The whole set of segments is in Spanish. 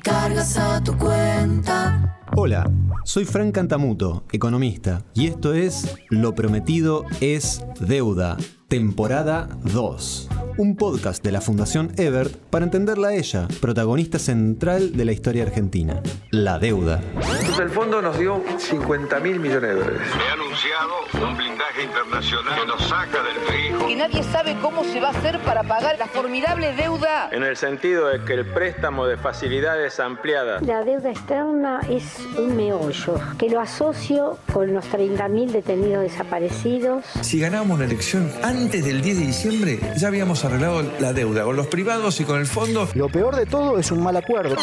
Cargas a tu cuenta. Hola, soy Frank Cantamuto, economista, y esto es Lo prometido es deuda, temporada 2 un podcast de la Fundación Ebert para entenderla a ella, protagonista central de la historia argentina, la deuda. Entonces el fondo nos dio 50 mil millones de dólares. He anunciado un blindaje internacional que nos saca del fijo. Que nadie sabe cómo se va a hacer para pagar la formidable deuda. En el sentido de que el préstamo de facilidades ampliadas. La deuda externa es un meollo que lo asocio con los 30.000 detenidos desaparecidos. Si ganábamos la elección antes del 10 de diciembre, ya habíamos arreglado la deuda con los privados y con el fondo. Lo peor de todo es un mal acuerdo.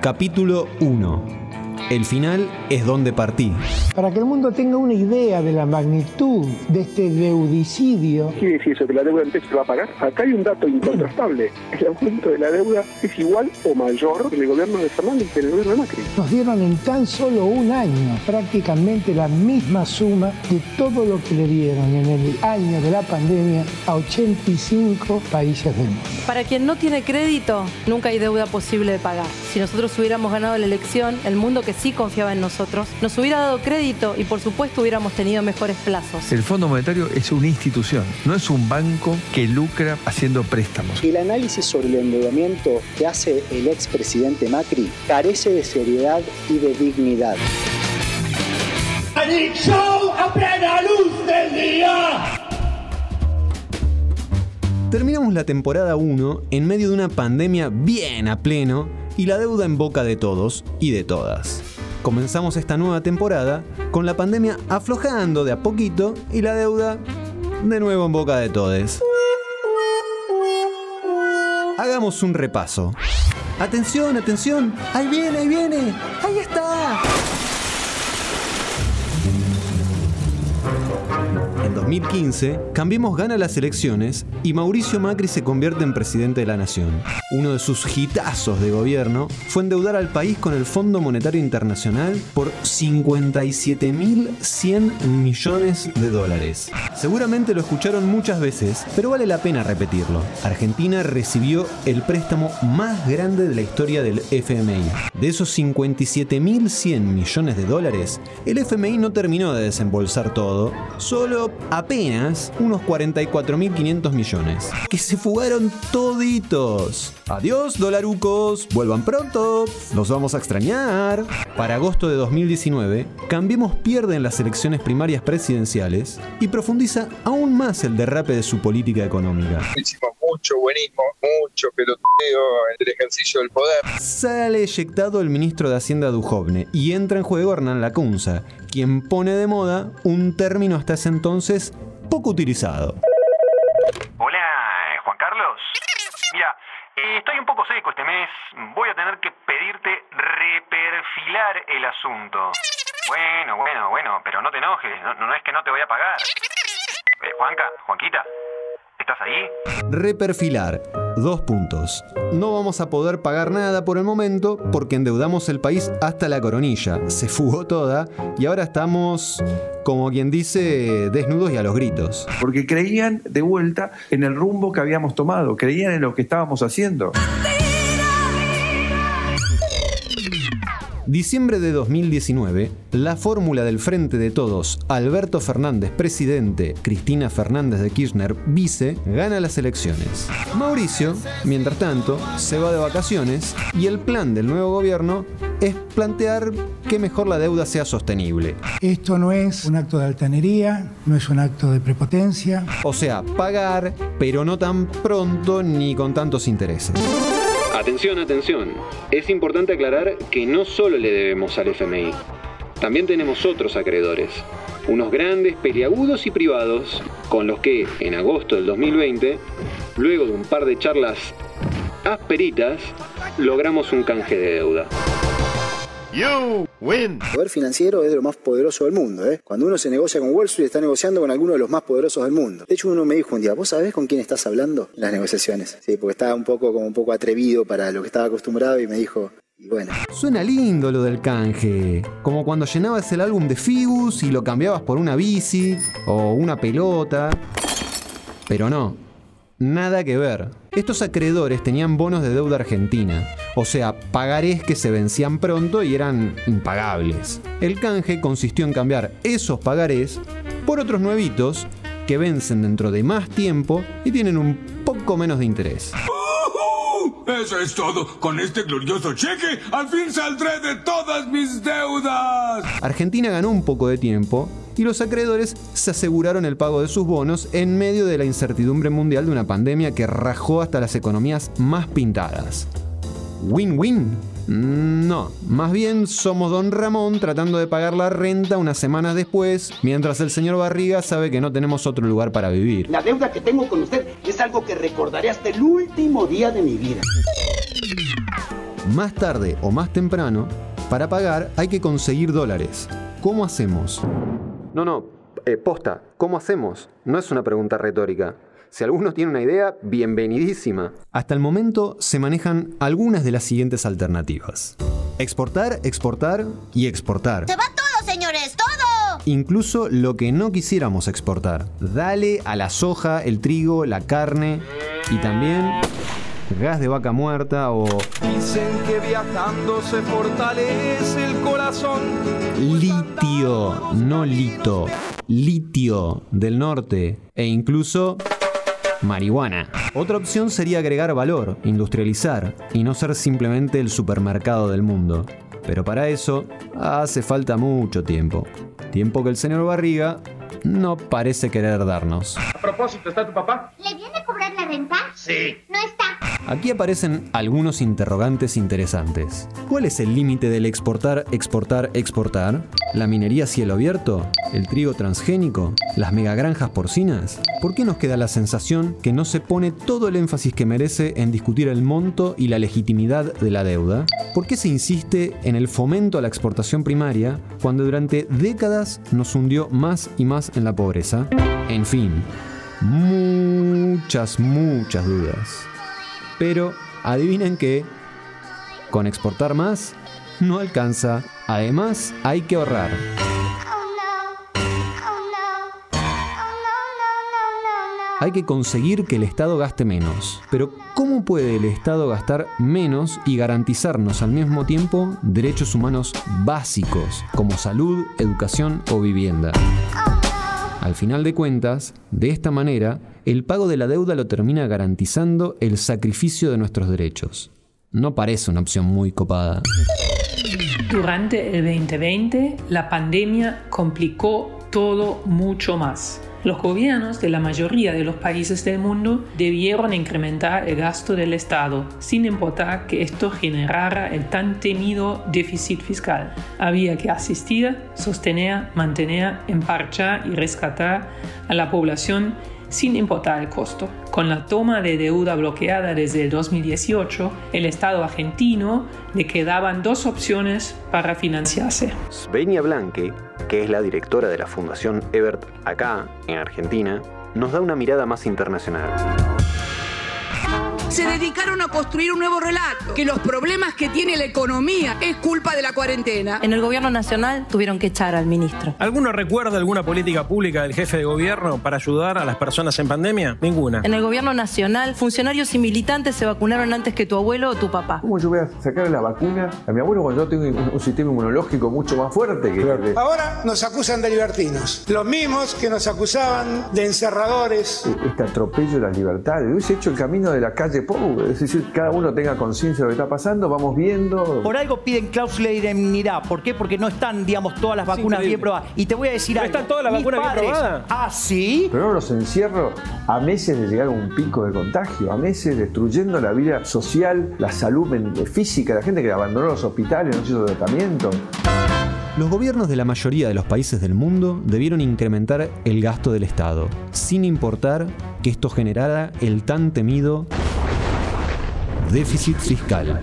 Capítulo 1 el final es donde partí. Para que el mundo tenga una idea de la magnitud de este deudicidio. ¿Qué quiere decir eso? ¿Que la deuda antes se va a pagar? Acá hay un dato incontrastable. El aumento de la deuda es igual o mayor en el gobierno de Fernández que en el gobierno de Macri. Nos dieron en tan solo un año prácticamente la misma suma de todo lo que le dieron en el año de la pandemia a 85 países del mundo. Para quien no tiene crédito, nunca hay deuda posible de pagar. Si nosotros hubiéramos ganado la elección, el mundo que sí confiaba en nosotros, nos hubiera dado crédito y por supuesto hubiéramos tenido mejores plazos. El Fondo Monetario es una institución, no es un banco que lucra haciendo préstamos. El análisis sobre el endeudamiento que hace el expresidente Macri carece de seriedad y de dignidad. show a plena luz del día! Terminamos la temporada 1 en medio de una pandemia bien a pleno y la deuda en boca de todos y de todas. Comenzamos esta nueva temporada con la pandemia aflojando de a poquito y la deuda de nuevo en boca de todos. Hagamos un repaso. Atención, atención. Ahí viene, ahí viene. Ahí está. 2015, Cambiemos gana las elecciones y Mauricio Macri se convierte en presidente de la nación. Uno de sus hitazos de gobierno fue endeudar al país con el Fondo Monetario Internacional por 57.100 millones de dólares. Seguramente lo escucharon muchas veces, pero vale la pena repetirlo. Argentina recibió el préstamo más grande de la historia del FMI. De esos 57.100 millones de dólares, el FMI no terminó de desembolsar todo, solo apenas unos 44.500 millones. Que se fugaron toditos. Adiós, dolarucos. Vuelvan pronto. Los vamos a extrañar. Para agosto de 2019, Cambiemos pierde en las elecciones primarias presidenciales y profundiza aún más el derrape de su política económica. Mucho buenismo, mucho peloteo en el ejercicio del poder. Sale eyectado el ministro de Hacienda Dujovne y entra en juego Hernán Lacunza, quien pone de moda un término hasta ese entonces poco utilizado. Hola, Juan Carlos. Mira, eh, estoy un poco seco este mes. Voy a tener que pedirte reperfilar el asunto. Bueno, bueno, bueno, pero no te enojes. No, no es que no te voy a pagar. Eh, Juanca, Juanquita, ¿estás ahí? Reperfilar. Dos puntos. No vamos a poder pagar nada por el momento porque endeudamos el país hasta la coronilla. Se fugó toda y ahora estamos, como quien dice, desnudos y a los gritos. Porque creían de vuelta en el rumbo que habíamos tomado, creían en lo que estábamos haciendo. Diciembre de 2019, la fórmula del Frente de Todos, Alberto Fernández presidente, Cristina Fernández de Kirchner vice, gana las elecciones. Mauricio, mientras tanto, se va de vacaciones y el plan del nuevo gobierno es plantear que mejor la deuda sea sostenible. Esto no es un acto de altanería, no es un acto de prepotencia. O sea, pagar, pero no tan pronto ni con tantos intereses. Atención, atención. Es importante aclarar que no solo le debemos al FMI. también tenemos otros acreedores, unos grandes, peliagudos y privados, con los que, en agosto del 2020, luego de un par de charlas asperitas, logramos un canje de deuda. You win. El poder financiero es de lo más poderoso del mundo. ¿eh? Cuando uno se negocia con Wall Street, está negociando con alguno de los más poderosos del mundo. De hecho, uno me dijo un día, ¿vos sabés con quién estás hablando en las negociaciones? Sí, porque estaba un poco, como un poco atrevido para lo que estaba acostumbrado y me dijo, y bueno. Suena lindo lo del canje. Como cuando llenabas el álbum de Figus y lo cambiabas por una bici o una pelota. Pero no, nada que ver. Estos acreedores tenían bonos de deuda argentina, o sea, pagarés que se vencían pronto y eran impagables. El canje consistió en cambiar esos pagarés por otros nuevitos que vencen dentro de más tiempo y tienen un poco menos de interés. Eso es todo. Con este glorioso cheque, al fin saldré de todas mis deudas. Argentina ganó un poco de tiempo y los acreedores se aseguraron el pago de sus bonos en medio de la incertidumbre mundial de una pandemia que rajó hasta las economías más pintadas. ¿Win-win? No, más bien somos don Ramón tratando de pagar la renta unas semanas después, mientras el señor Barriga sabe que no tenemos otro lugar para vivir. La deuda que tengo con usted es algo que recordaré hasta el último día de mi vida. Más tarde o más temprano, para pagar hay que conseguir dólares. ¿Cómo hacemos? No, no, eh, posta, ¿cómo hacemos? No es una pregunta retórica. Si alguno tiene una idea, bienvenidísima. Hasta el momento se manejan algunas de las siguientes alternativas. Exportar, exportar y exportar. ¡Se va todo, señores! ¡Todo! Incluso lo que no quisiéramos exportar. Dale a la soja, el trigo, la carne y también gas de vaca muerta o... Dicen que viajando se fortalece el corazón. Litio, no lito. Litio del norte e incluso marihuana. Otra opción sería agregar valor, industrializar y no ser simplemente el supermercado del mundo. Pero para eso hace falta mucho tiempo. Tiempo que el señor Barriga no parece querer darnos. A propósito, ¿está tu papá? ¿Le viene a cobrar la renta? Sí. No está. Aquí aparecen algunos interrogantes interesantes. ¿Cuál es el límite del exportar, exportar, exportar? ¿La minería a cielo abierto? ¿El trigo transgénico? ¿Las megagranjas porcinas? ¿Por qué nos queda la sensación que no se pone todo el énfasis que merece en discutir el monto y la legitimidad de la deuda? ¿Por qué se insiste en el fomento a la exportación primaria cuando durante décadas nos hundió más y más en la pobreza? En fin, muchas, muchas dudas. Pero adivinen que con exportar más no alcanza. Además, hay que ahorrar. Hay que conseguir que el Estado gaste menos. Pero ¿cómo puede el Estado gastar menos y garantizarnos al mismo tiempo derechos humanos básicos como salud, educación o vivienda? Al final de cuentas, de esta manera, el pago de la deuda lo termina garantizando el sacrificio de nuestros derechos. No parece una opción muy copada. Durante el 2020, la pandemia complicó todo mucho más. Los gobiernos de la mayoría de los países del mundo debieron incrementar el gasto del Estado, sin importar que esto generara el tan temido déficit fiscal. Había que asistir, sostener, mantener, emparchar y rescatar a la población sin importar el costo. Con la toma de deuda bloqueada desde el 2018, el Estado argentino le quedaban dos opciones para financiarse. Svenia Blanque, que es la directora de la Fundación Ebert acá, en Argentina, nos da una mirada más internacional se dedicaron a construir un nuevo relato, que los problemas que tiene la economía es culpa de la cuarentena. En el gobierno nacional tuvieron que echar al ministro. ¿Alguno recuerda alguna política pública del jefe de gobierno para ayudar a las personas en pandemia? Ninguna. En el gobierno nacional, funcionarios y militantes se vacunaron antes que tu abuelo o tu papá. ¿Cómo yo voy a sacar la vacuna a mi abuelo cuando yo tengo un, sistema inmunológico mucho más fuerte que... Claro. Ahora nos acusan de libertinos. Los mismos que nos acusaban de encerradores. Este atropello de las libertades. Hubiese hecho el camino de la calle es decir, cada uno tenga conciencia de lo que está pasando, vamos viendo. Por algo piden cláusula de indemnidad. ¿Por qué? Porque no están, digamos, todas las vacunas bien probadas. Y te voy a decir ¿No algo. están todas las vacunas bien probadas? Ah, sí. Pero no los encierro a meses de llegar a un pico de contagio, a meses destruyendo la vida social, la salud física, la gente que abandonó los hospitales, no hizo tratamiento. Los gobiernos de la mayoría de los países del mundo debieron incrementar el gasto del Estado, sin importar que esto generara el tan temido déficit fiscal.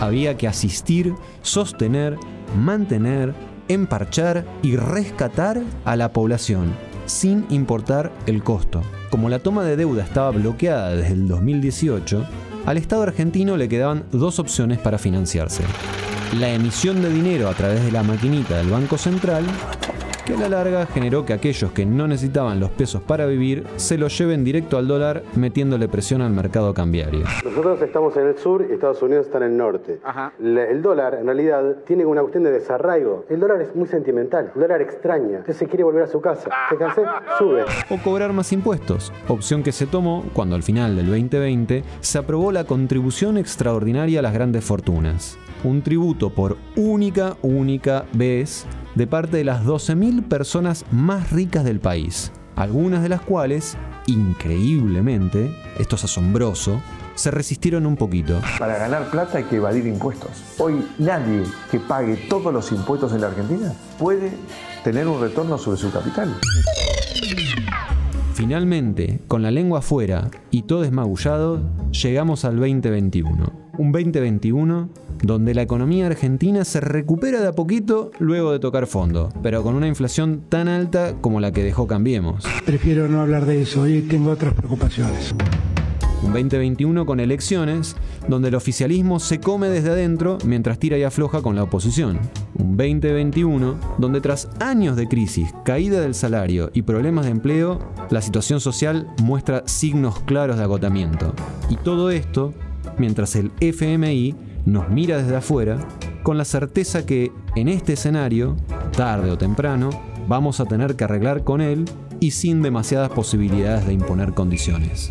Había que asistir, sostener, mantener, emparchar y rescatar a la población, sin importar el costo. Como la toma de deuda estaba bloqueada desde el 2018, al Estado argentino le quedaban dos opciones para financiarse. La emisión de dinero a través de la maquinita del Banco Central que a la larga generó que aquellos que no necesitaban los pesos para vivir se los lleven directo al dólar metiéndole presión al mercado cambiario. Nosotros estamos en el sur y Estados Unidos está en el norte. el dólar en realidad tiene una cuestión de desarraigo. El dólar es muy sentimental, el dólar extraña. Usted se quiere volver a su casa. ¿Se cansé? Sube. O cobrar más impuestos, opción que se tomó cuando al final del 2020 se aprobó la contribución extraordinaria a las grandes fortunas. Un tributo por única, única vez de parte de las 12.000 personas más ricas del país, algunas de las cuales, increíblemente, esto es asombroso, se resistieron un poquito. Para ganar plata hay que evadir impuestos. Hoy nadie que pague todos los impuestos en la Argentina puede tener un retorno sobre su capital. Finalmente, con la lengua afuera y todo esmagullado, llegamos al 2021. Un 2021 donde la economía argentina se recupera de a poquito luego de tocar fondo, pero con una inflación tan alta como la que dejó Cambiemos. Prefiero no hablar de eso, hoy tengo otras preocupaciones. Un 2021 con elecciones, donde el oficialismo se come desde adentro mientras tira y afloja con la oposición. Un 2021 donde tras años de crisis, caída del salario y problemas de empleo, la situación social muestra signos claros de agotamiento. Y todo esto mientras el FMI nos mira desde afuera con la certeza que en este escenario, tarde o temprano, vamos a tener que arreglar con él y sin demasiadas posibilidades de imponer condiciones.